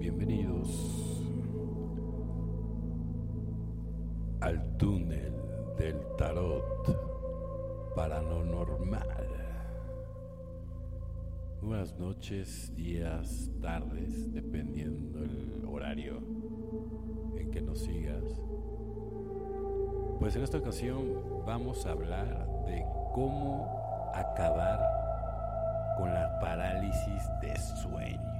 Bienvenidos al túnel del tarot paranormal. Buenas noches, días, tardes, dependiendo el horario en que nos sigas. Pues en esta ocasión vamos a hablar de cómo acabar con la parálisis de sueño.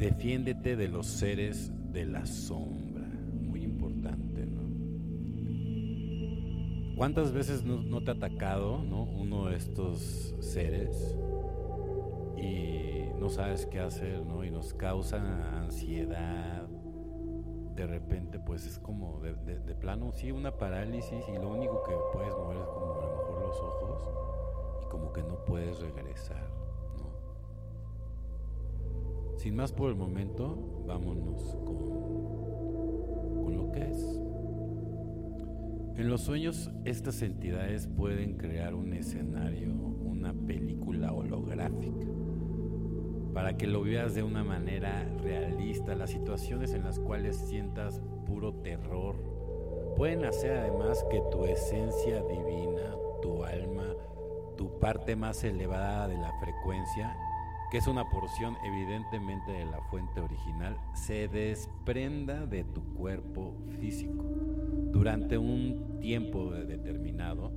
Defiéndete de los seres de la sombra. Muy importante, ¿no? ¿Cuántas veces no, te ha atacado ¿no? uno de estos seres y no sabes qué hacer, ¿no? Y nos causa ansiedad. De repente, pues es como de, de plano, sí, una parálisis y lo único que puedes mover es como a lo mejor los ojos y como que no puedes regresar. Sin más por el momento, vámonos con, con lo que es. En los sueños, estas entidades pueden crear un escenario, una película holográfica, para que lo veas de una manera realista. Las situaciones en las cuales sientas puro terror pueden hacer además que tu esencia divina, tu alma, tu parte más elevada de la frecuencia, que es una porción evidentemente de la fuente original, se desprenda de tu cuerpo físico durante un tiempo determinado,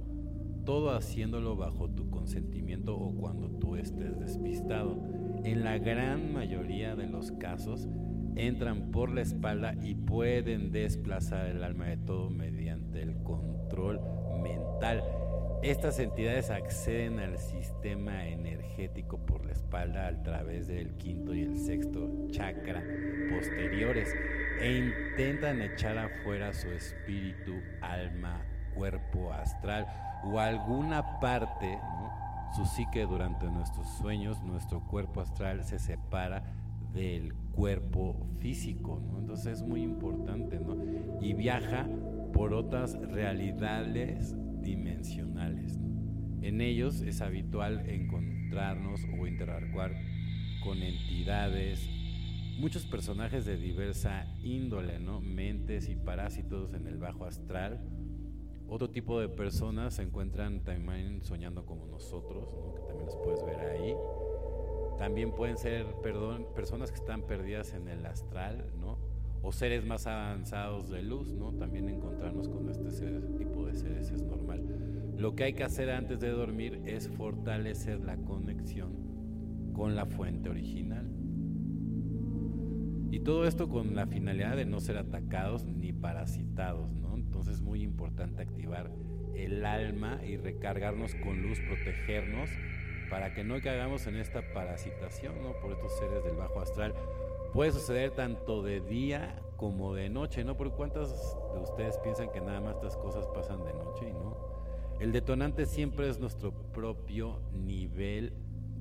todo haciéndolo bajo tu consentimiento o cuando tú estés despistado. En la gran mayoría de los casos, entran por la espalda y pueden desplazar el alma de todo mediante el control mental estas entidades acceden al sistema energético por la espalda a través del quinto y el sexto chakra posteriores e intentan echar afuera su espíritu, alma, cuerpo astral o alguna parte, su psique durante nuestros sueños, nuestro cuerpo astral se separa del cuerpo físico, entonces es muy importante, ¿no? y viaja por otras realidades dimensionales. En ellos es habitual encontrarnos o interactuar con entidades, muchos personajes de diversa índole, ¿no? mentes y parásitos en el bajo astral. Otro tipo de personas se encuentran también soñando como nosotros, que también los puedes ver ahí. También pueden ser perdón, personas que están perdidas en el astral, ¿no? O seres más avanzados de luz, ¿no? También encontrarnos con este tipo de seres es normal. Lo que hay que hacer antes de dormir es fortalecer la conexión con la fuente original. Y todo esto con la finalidad de no ser atacados ni parasitados, ¿no? Entonces es muy importante activar el alma y recargarnos con luz, protegernos para que no caigamos en esta parasitación, ¿no? Por estos seres del bajo astral puede suceder tanto de día como de noche, ¿no? Porque cuántos de ustedes piensan que nada más estas cosas pasan de noche y no. El detonante siempre es nuestro propio nivel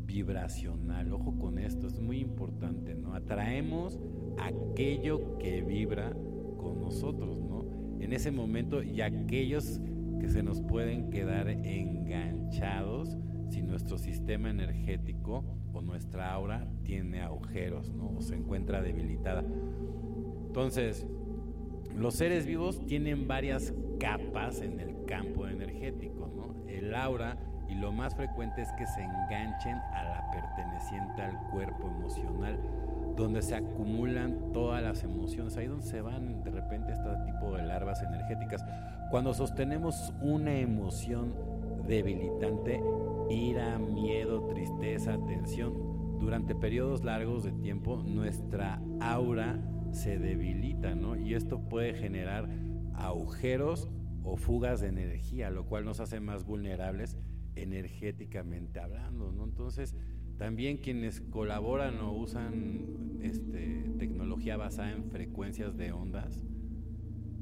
vibracional. Ojo con esto, es muy importante, ¿no? Atraemos aquello que vibra con nosotros, ¿no? En ese momento y aquellos que se nos pueden quedar enganchados si nuestro sistema energético o nuestra aura tiene agujeros, ¿no? O se encuentra debilitada. Entonces, los seres vivos tienen varias capas en el campo energético, ¿no? El aura y lo más frecuente es que se enganchen a la perteneciente al cuerpo emocional, donde se acumulan todas las emociones, ahí donde se van de repente este tipo de larvas energéticas. Cuando sostenemos una emoción debilitante, ira, miedo, tristeza, tensión, durante periodos largos de tiempo nuestra aura se debilita, ¿no? Y esto puede generar agujeros o fugas de energía, lo cual nos hace más vulnerables energéticamente hablando, ¿no? Entonces, también quienes colaboran o usan este, tecnología basada en frecuencias de ondas,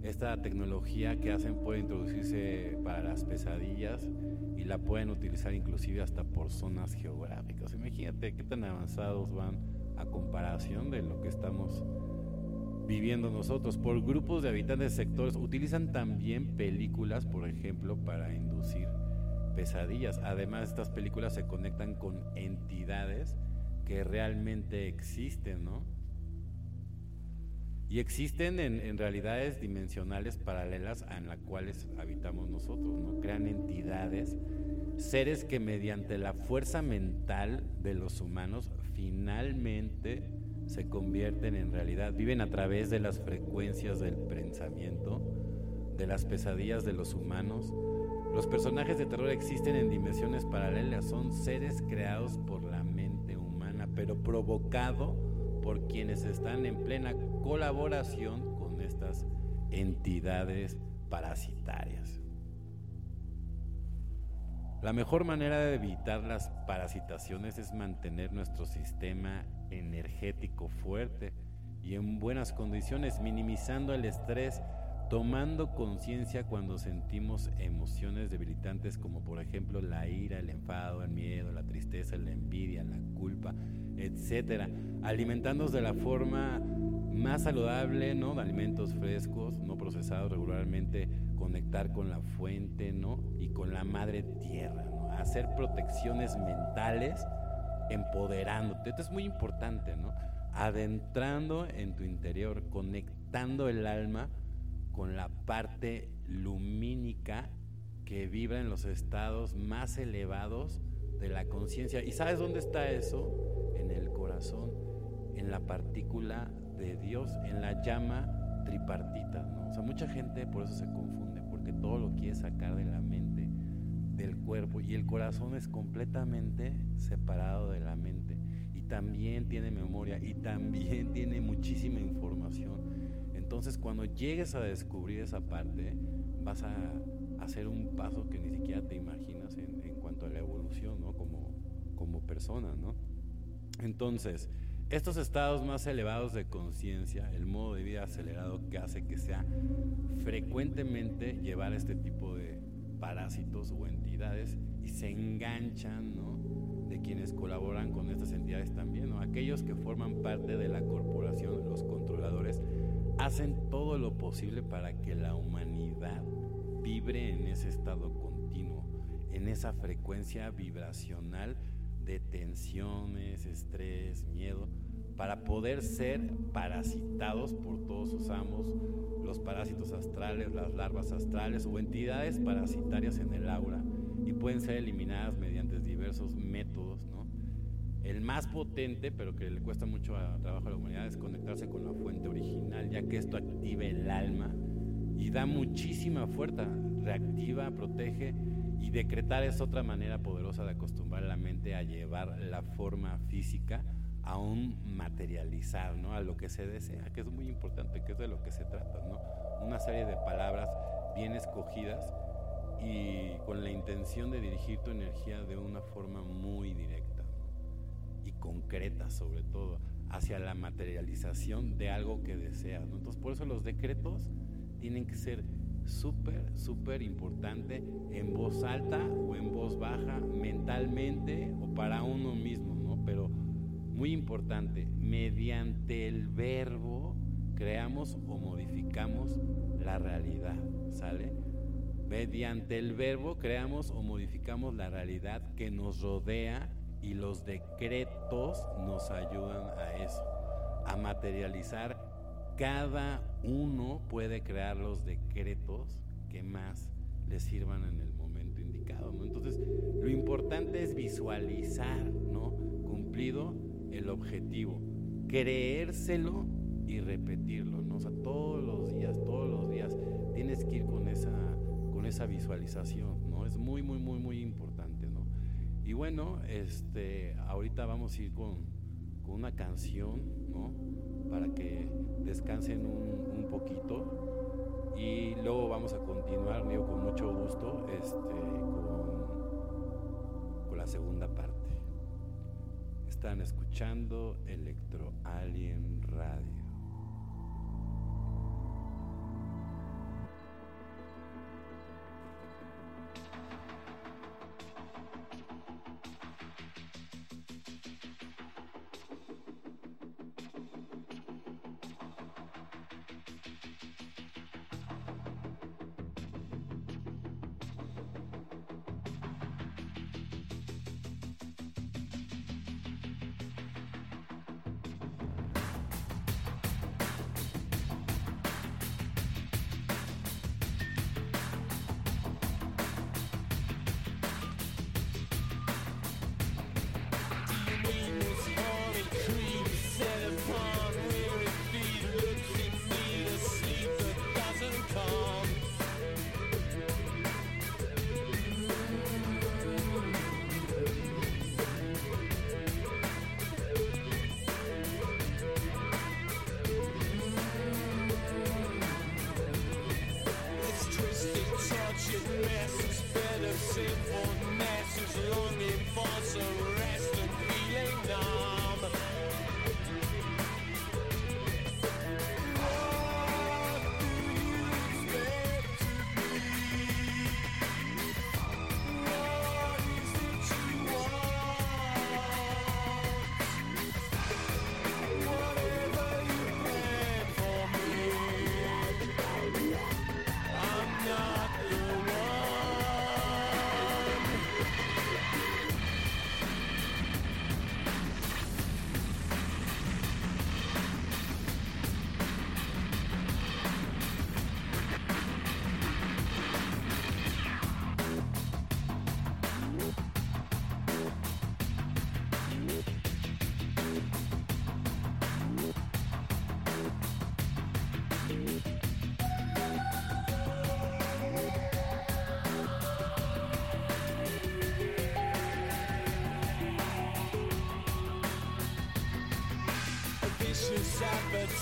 esta tecnología que hacen puede introducirse para las pesadillas y la pueden utilizar inclusive hasta por zonas geográficas. Imagínate qué tan avanzados van a comparación de lo que estamos viviendo nosotros. Por grupos de habitantes sectores utilizan también películas, por ejemplo, para inducir pesadillas. Además, estas películas se conectan con entidades que realmente existen, ¿no? Y existen en, realidades dimensionales paralelas a las cuales habitamos nosotros, ¿no? Crean entidades, seres que mediante la fuerza mental de los humanos finalmente se convierten en realidad, viven a través de las frecuencias del pensamiento, de las pesadillas de los humanos. Los personajes de terror existen en dimensiones paralelas, son seres creados por la mente humana, pero provocado por quienes están en plena colaboración con estas entidades parasitarias. La mejor manera de evitar las parasitaciones es mantener nuestro sistema energético fuerte y en buenas condiciones, minimizando el estrés, tomando conciencia cuando sentimos emociones debilitantes como por ejemplo la ira, el enfado, el miedo, la tristeza, la envidia, la culpa, etcétera, alimentándonos de la forma más saludable, ¿no? De alimentos frescos, no procesados regularmente, conectar con la fuente, ¿no? Y con la madre tierra, ¿no? Hacer protecciones mentales empoderándote. Esto es muy importante, ¿no? Adentrando en tu interior, conectando el alma con la parte lumínica que vibra en los estados más elevados de la conciencia. ¿Y sabes dónde está eso? En el corazón, en la partícula de Dios, en la llama tripartita. ¿no? O sea, mucha gente por eso se confunde, porque todo lo quiere sacar de la mente del cuerpo y el corazón es completamente separado de la mente y también tiene memoria y también tiene muchísima información. Entonces cuando llegues a descubrir esa parte vas a hacer un paso que ni siquiera te imaginas en, cuanto a la evolución, ¿no? Como, como persona, ¿no? Entonces, estos estados más elevados de conciencia, el modo de vida acelerado que hace que sea frecuentemente llevar este tipo de parásitos o entidades y se enganchan ¿no? de quienes colaboran con estas entidades también. ¿no? Aquellos que forman parte de la corporación, los controladores, hacen todo lo posible para que la humanidad vibre en ese estado continuo, en esa frecuencia vibracional de tensiones, estrés, miedo, para poder ser parasitados por todos sus amos, los parásitos astrales, las larvas astrales o entidades parasitarias en el aura y pueden ser eliminadas mediante diversos métodos. ¿no? El más potente, pero que le cuesta mucho trabajo a la humanidad, es conectarse con la fuente original, ya que esto activa el alma y da muchísima fuerza, reactiva, protege y decretar es otra manera poderosa de acostumbrar la mente a llevar la forma física a un materializar, ¿no? A lo que se desea, que es muy importante, que es de lo que se trata, ¿no? Una serie de palabras bien escogidas y con la intención de dirigir tu energía de una forma muy directa y concreta sobre todo hacia la materialización de algo que deseas. Entonces por eso los decretos tienen que ser súper, súper importante en voz alta o en voz baja, mentalmente o para uno mismo, ¿no? Pero muy importante, mediante el verbo creamos o modificamos la realidad, ¿sale? Mediante el verbo creamos o modificamos la realidad que nos rodea y los decretos nos ayudan a eso, a materializar. Cada uno puede crear los decretos que más le sirvan en el momento indicado. Entonces, lo importante es visualizar, ¿no? Cumplido el objetivo, creérselo y repetirlo, ¿no? O sea, todos los días, todos los días tienes que ir con esa, con esa visualización, ¿no? Es muy, muy, muy, muy importante, ¿no? Y bueno, este, ahorita vamos a ir con, con una canción, ¿no? Para que descansen un, un poquito y luego vamos a continuar, digo, con mucho gusto, este, con, con la segunda parte. Están escuchando Electro Alien Radio.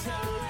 tell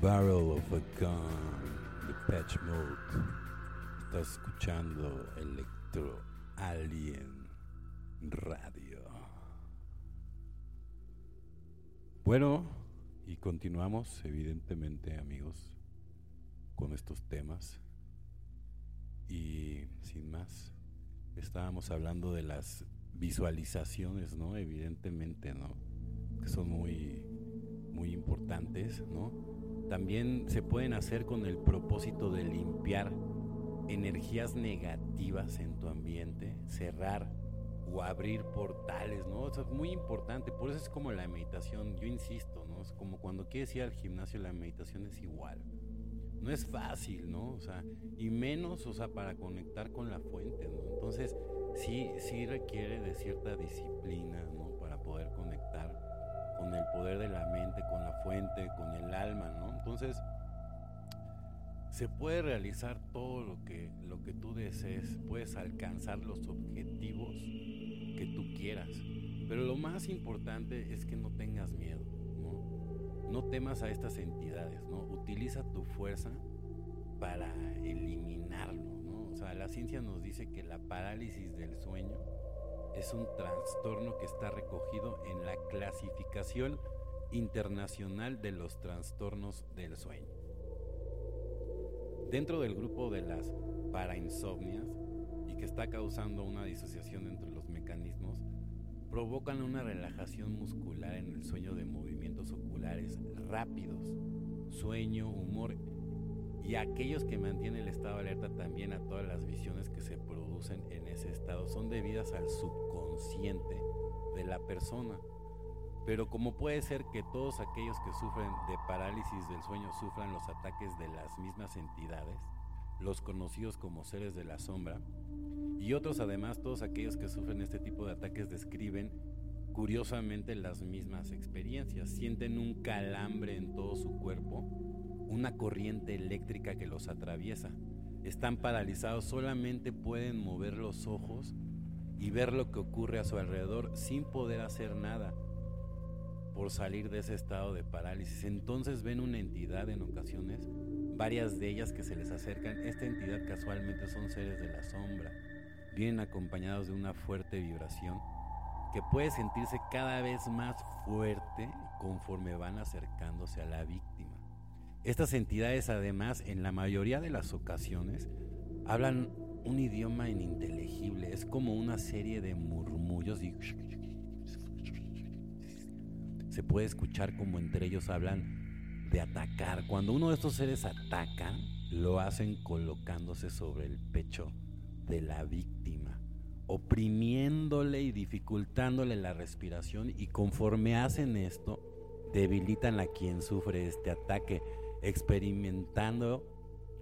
Barrel of a Gun de Patch Mode. Estás escuchando Electro Alien Radio. Bueno, y continuamos, evidentemente, amigos, con estos temas. Y sin más, estábamos hablando de las visualizaciones, ¿no? Evidentemente, ¿no? Que son muy, muy importantes, ¿no? También se pueden hacer con el propósito de limpiar energías negativas en tu ambiente, cerrar o abrir portales, ¿no? Eso es muy importante, por eso es como la meditación, yo insisto, ¿no? Es como cuando quieres ir al gimnasio, la meditación es igual. No es fácil, ¿no? O sea, y menos, o sea, para conectar con la fuente, ¿no? Entonces, sí, sí requiere de cierta disciplina, ¿no? Para poder conectar con el poder de la mente, con la fuente, con el alma, ¿no? Entonces, se puede realizar todo lo que, lo que tú desees, puedes alcanzar los objetivos que tú quieras, pero lo más importante es que no tengas miedo, ¿no? No temas a estas entidades, ¿no? Utiliza tu fuerza para eliminarlo, ¿no? O sea, la ciencia nos dice que la parálisis del sueño es un trastorno que está recogido en la clasificación internacional de los trastornos del sueño. Dentro del grupo de las parainsomnias y que está causando una disociación entre los mecanismos, provocan una relajación muscular en el sueño de movimientos oculares rápidos, sueño, humor y aquellos que mantienen el estado alerta también a todas las visiones que se producen en ese estado son debidas al subconsciente de la persona. Pero como puede ser que todos aquellos que sufren de parálisis del sueño sufran los ataques de las mismas entidades, los conocidos como seres de la sombra, y otros además, todos aquellos que sufren este tipo de ataques describen curiosamente las mismas experiencias. Sienten un calambre en todo su cuerpo, una corriente eléctrica que los atraviesa. Están paralizados, solamente pueden mover los ojos y ver lo que ocurre a su alrededor sin poder hacer nada por salir de ese estado de parálisis. Entonces ven una entidad en ocasiones, varias de ellas que se les acercan. Esta entidad casualmente son seres de la sombra. Vienen acompañados de una fuerte vibración que puede sentirse cada vez más fuerte conforme van acercándose a la víctima. Estas entidades además en la mayoría de las ocasiones hablan un idioma ininteligible, es como una serie de murmullos y se puede escuchar como entre ellos hablan de atacar. Cuando uno de estos seres ataca, lo hacen colocándose sobre el pecho de la víctima, oprimiéndole y dificultándole la respiración y conforme hacen esto, debilitan a quien sufre este ataque, experimentando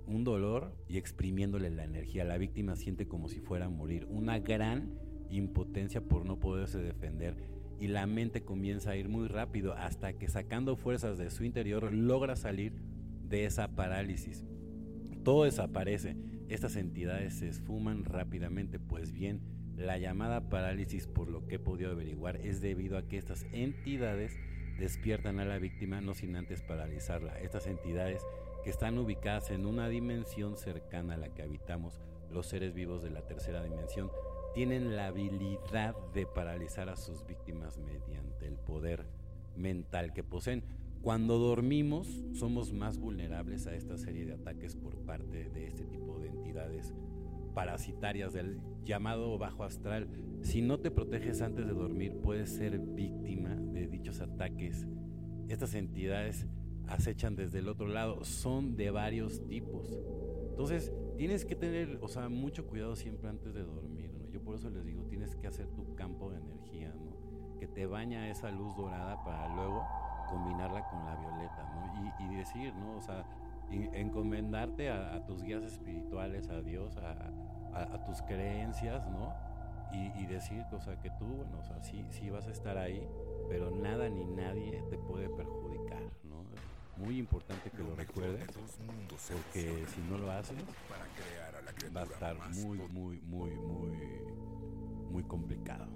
un dolor y exprimiéndole la energía. La víctima siente como si fuera a morir, una gran impotencia por no poderse defender y la mente comienza a ir muy rápido hasta que sacando fuerzas de su interior logra salir de esa parálisis. Todo desaparece, estas entidades se esfuman rápidamente, pues bien, la llamada parálisis, por lo que he podido averiguar, es debido a que estas entidades despiertan a la víctima no sin antes paralizarla. Estas entidades que están ubicadas en una dimensión cercana a la que habitamos los seres vivos de la tercera dimensión, tienen la habilidad de paralizar a sus víctimas mediante el poder mental que poseen. Cuando dormimos somos más vulnerables a esta serie de ataques por parte de este tipo de entidades parasitarias del llamado bajo astral. Si no te proteges antes de dormir puedes ser víctima de dichos ataques. Estas entidades acechan desde el otro lado, son de varios tipos. Entonces, tienes que tener, o sea, mucho cuidado siempre antes de dormir por eso les digo, tienes que hacer tu campo de energía, ¿no? Que te baña esa luz dorada para luego combinarla con la violeta, ¿no? Y, decir, ¿no? O sea, encomendarte a, tus guías espirituales, a Dios, a, tus creencias, ¿no? Y, decir, o sea, que tú, bueno, o sea, sí, sí vas a estar ahí, pero nada ni nadie te puede perjudicar, ¿no? Muy importante que lo, recuerdes, porque si no lo haces, va a estar muy, muy, muy, muy muy complicado.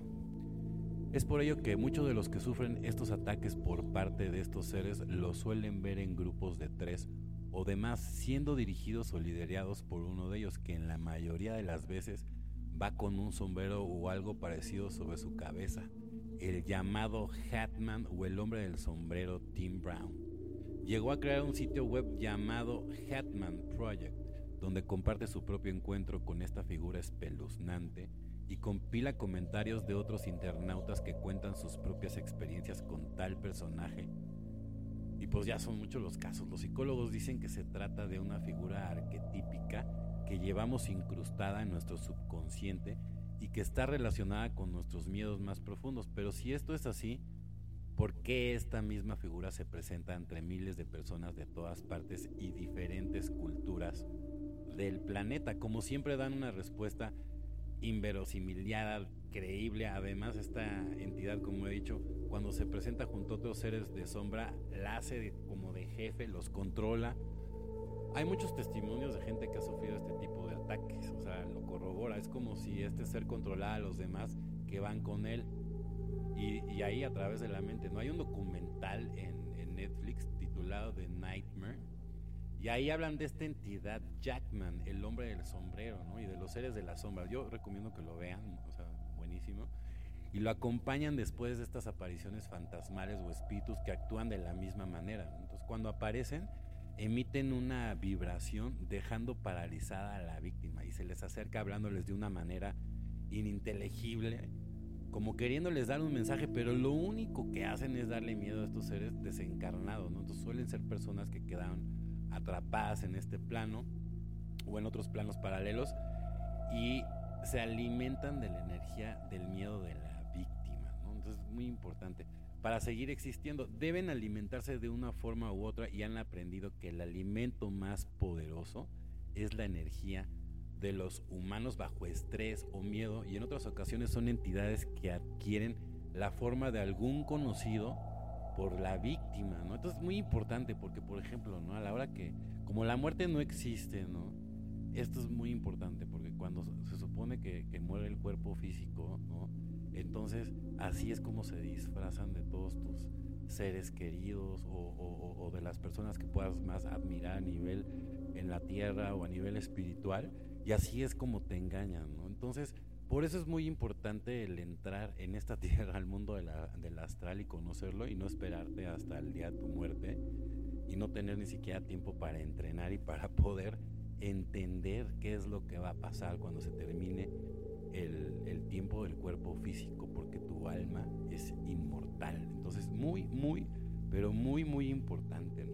Es por ello que muchos de los que sufren estos ataques por parte de estos seres lo suelen ver en grupos de tres o demás, siendo dirigidos o liderados por uno de ellos que en la mayoría de las veces va con un sombrero o algo parecido sobre su cabeza, el llamado Hatman o el hombre del sombrero Tim Brown. Llegó a crear un sitio web llamado Hatman Project, donde comparte su propio encuentro con esta figura espeluznante y compila comentarios de otros internautas que cuentan sus propias experiencias con tal personaje. Pues ya son muchos los casos. Los psicólogos dicen que se trata de una figura arquetípica que llevamos incrustada en nuestro subconsciente y que está relacionada con nuestros miedos más profundos. Pero si esto es así, ¿por qué esta misma figura se presenta entre miles de personas de todas partes y diferentes culturas del planeta? Como siempre dan una respuesta inverosimiliada, creíble. Además, esta entidad, como he dicho, cuando se presenta junto a otros seres de sombra, la hace como de jefe, los controla. Hay muchos testimonios de gente que ha sufrido este tipo de ataques, o sea, lo corrobora. Es como si este ser controlara a los demás que van con él. Y, ahí a través de la mente, ¿no? Hay un documental en, en Netflix titulado The Nightmare y ahí hablan de esta entidad, Jackman, el hombre del sombrero, ¿no? Y de los seres de la sombra. Yo recomiendo que lo vean, o sea, buenísimo. Y lo acompañan después de estas apariciones fantasmales o espíritus que actúan de la misma manera. Entonces, cuando aparecen, emiten una vibración dejando paralizada a la víctima y se les acerca hablándoles de una manera ininteligible, como queriéndoles dar un mensaje, pero lo único que hacen es darle miedo a estos seres desencarnados, ¿no? Entonces suelen ser personas que quedan atrapadas en este plano o en otros planos paralelos y se alimentan de la energía del miedo de la víctima. ¿no? Entonces es muy importante. Para seguir existiendo deben alimentarse de una forma u otra y han aprendido que el alimento más poderoso es la energía de los humanos bajo estrés o miedo y en otras ocasiones son entidades que adquieren la forma de algún conocido por la víctima, ¿no? Entonces es muy importante porque, por ejemplo, ¿no? A la hora que, como la muerte no existe, ¿no? Esto es muy importante porque cuando se supone que, muere el cuerpo físico, ¿no? Entonces así es como se disfrazan de todos tus seres queridos o, o de las personas que puedas más admirar a nivel en la tierra o a nivel espiritual y así es como te engañan, ¿no? Entonces por eso es muy importante el entrar en esta tierra, al mundo de la, del astral y conocerlo y no esperarte hasta el día de tu muerte y no tener ni siquiera tiempo para entrenar y para poder entender qué es lo que va a pasar cuando se termine el, el tiempo del cuerpo físico, porque tu alma es inmortal. Entonces, muy, muy, pero muy, muy importante.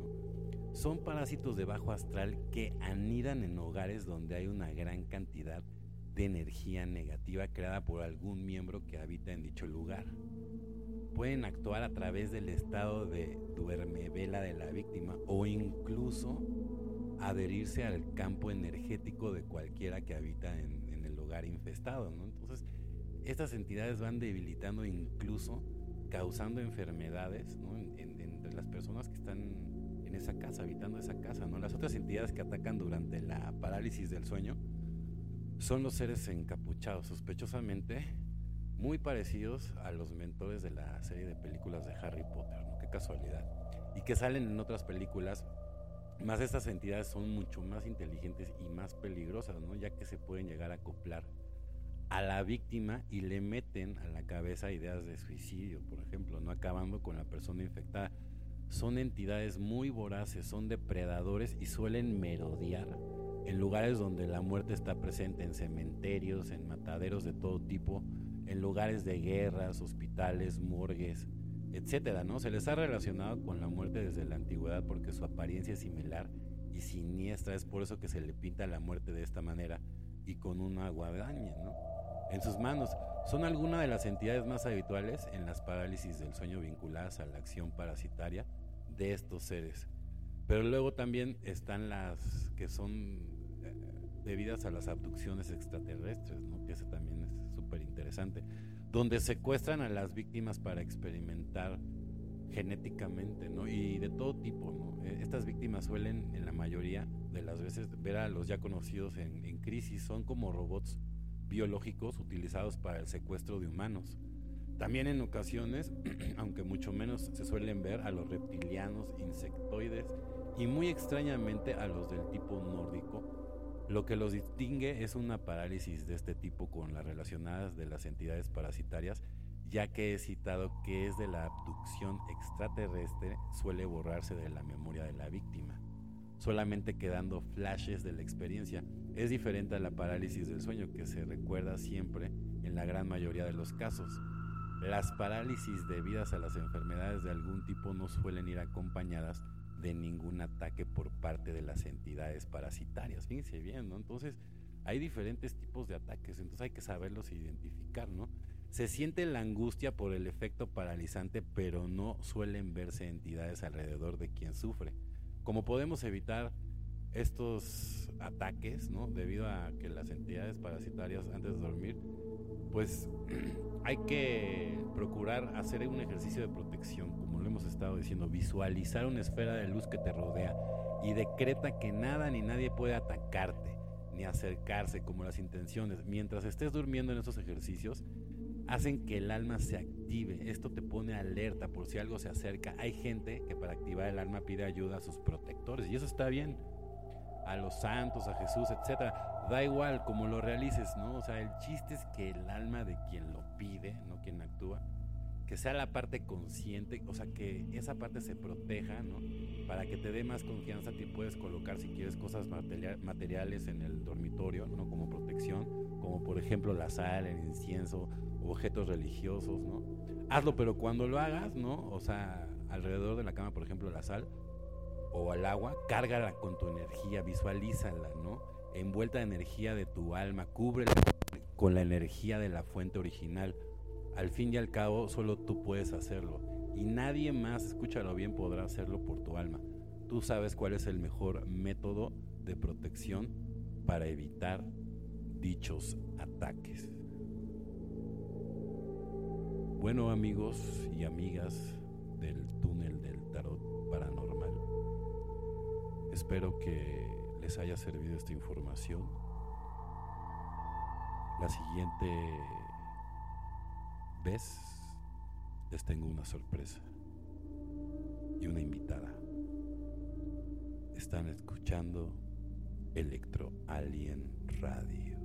Son parásitos de bajo astral que anidan en hogares donde hay una gran cantidad de de energía negativa creada por algún miembro que habita en dicho lugar. Pueden actuar a través del estado de duerme vela de la víctima o incluso adherirse al campo energético de cualquiera que habita en, el lugar infestado. Entonces, estas entidades van debilitando incluso causando enfermedades entre las personas que están en esa casa, habitando esa casa. ¿no? Las otras entidades que atacan durante la parálisis del sueño son los seres encapuchados, sospechosamente muy parecidos a los mentores de la serie de películas de Harry Potter, ¿no? Qué casualidad. Y que salen en otras películas, más estas entidades son mucho más inteligentes y más peligrosas, ¿no? Ya que se pueden llegar a acoplar a la víctima y le meten a la cabeza ideas de suicidio, por ejemplo, no acabando con la persona infectada. Son entidades muy voraces, son depredadores y suelen merodear en lugares donde la muerte está presente, en cementerios, en mataderos de todo tipo, en lugares de guerras, hospitales, morgues, etcétera, ¿no? Se les ha relacionado con la muerte desde la antigüedad porque su apariencia es similar y siniestra, es por eso que se le pinta la muerte de esta manera y con una guadaña, ¿no? En sus manos son algunas de las entidades más habituales en las parálisis del sueño vinculadas a la acción parasitaria de estos seres. Pero luego también están las que son debidas a las abducciones extraterrestres, ¿no? que ese también es súper interesante, donde secuestran a las víctimas para experimentar genéticamente, ¿no? Y de todo tipo, ¿no? E, estas víctimas suelen, en la mayoría de las veces, ver a los ya conocidos en, en crisis, son como robots biológicos utilizados para el secuestro de humanos. También en ocasiones, aunque mucho menos, se suelen ver a los reptilianos, insectoides y muy extrañamente a los del tipo nórdico lo que los distingue es una parálisis de este tipo con las relacionadas de las entidades parasitarias, ya que he citado que es de la abducción extraterrestre suele borrarse de la memoria de la víctima, solamente quedando flashes de la experiencia. Es diferente a la parálisis del sueño que se recuerda siempre en la gran mayoría de los casos. Las parálisis debidas a las enfermedades de algún tipo no suelen ir acompañadas de ningún ataque por parte de las entidades parasitarias. Fíjense bien, ¿no? Entonces, hay diferentes tipos de ataques, entonces hay que saberlos identificar, ¿no? Se siente la angustia por el efecto paralizante, pero no suelen verse entidades alrededor de quien sufre. Como podemos evitar estos ataques, ¿no? Debido a que las entidades parasitarias antes de dormir, pues hay que procurar hacer un ejercicio de protección, como lo hemos estado diciendo, visualizar una esfera de luz que te rodea y decreta que nada ni nadie puede atacarte ni acercarse como las intenciones. Mientras estés durmiendo en esos ejercicios, hacen que el alma se active. Esto te pone alerta por si algo se acerca. Hay gente que para activar el alma pide ayuda a sus protectores y eso está bien. A los santos, a Jesús, etcétera da igual cómo lo realices, ¿no? O sea, el chiste es que el alma de quien lo pide, no quien actúa, que sea la parte consciente, o sea, que esa parte se proteja, ¿no? Para que te dé más confianza, te puedes colocar si quieres cosas materiales en el dormitorio, ¿no? Como protección, como por ejemplo la sal, el incienso, objetos religiosos, ¿no? Hazlo, pero cuando lo hagas, ¿no? O sea, alrededor de la cama, por ejemplo, la sal o al agua, cárgala con tu energía, visualízala, ¿no? envuelta de energía de tu alma, cúbrela con la energía de la fuente original. Al fin y al cabo, solo tú puedes hacerlo. Y nadie más, escúchalo bien, podrá hacerlo por tu alma. Tú sabes cuál es el mejor método de protección para evitar dichos ataques. Bueno amigos y amigas del túnel del tarot paranormal, espero que les haya servido esta información. La siguiente vez les tengo una sorpresa y una invitada. Están escuchando Electro Alien Radio.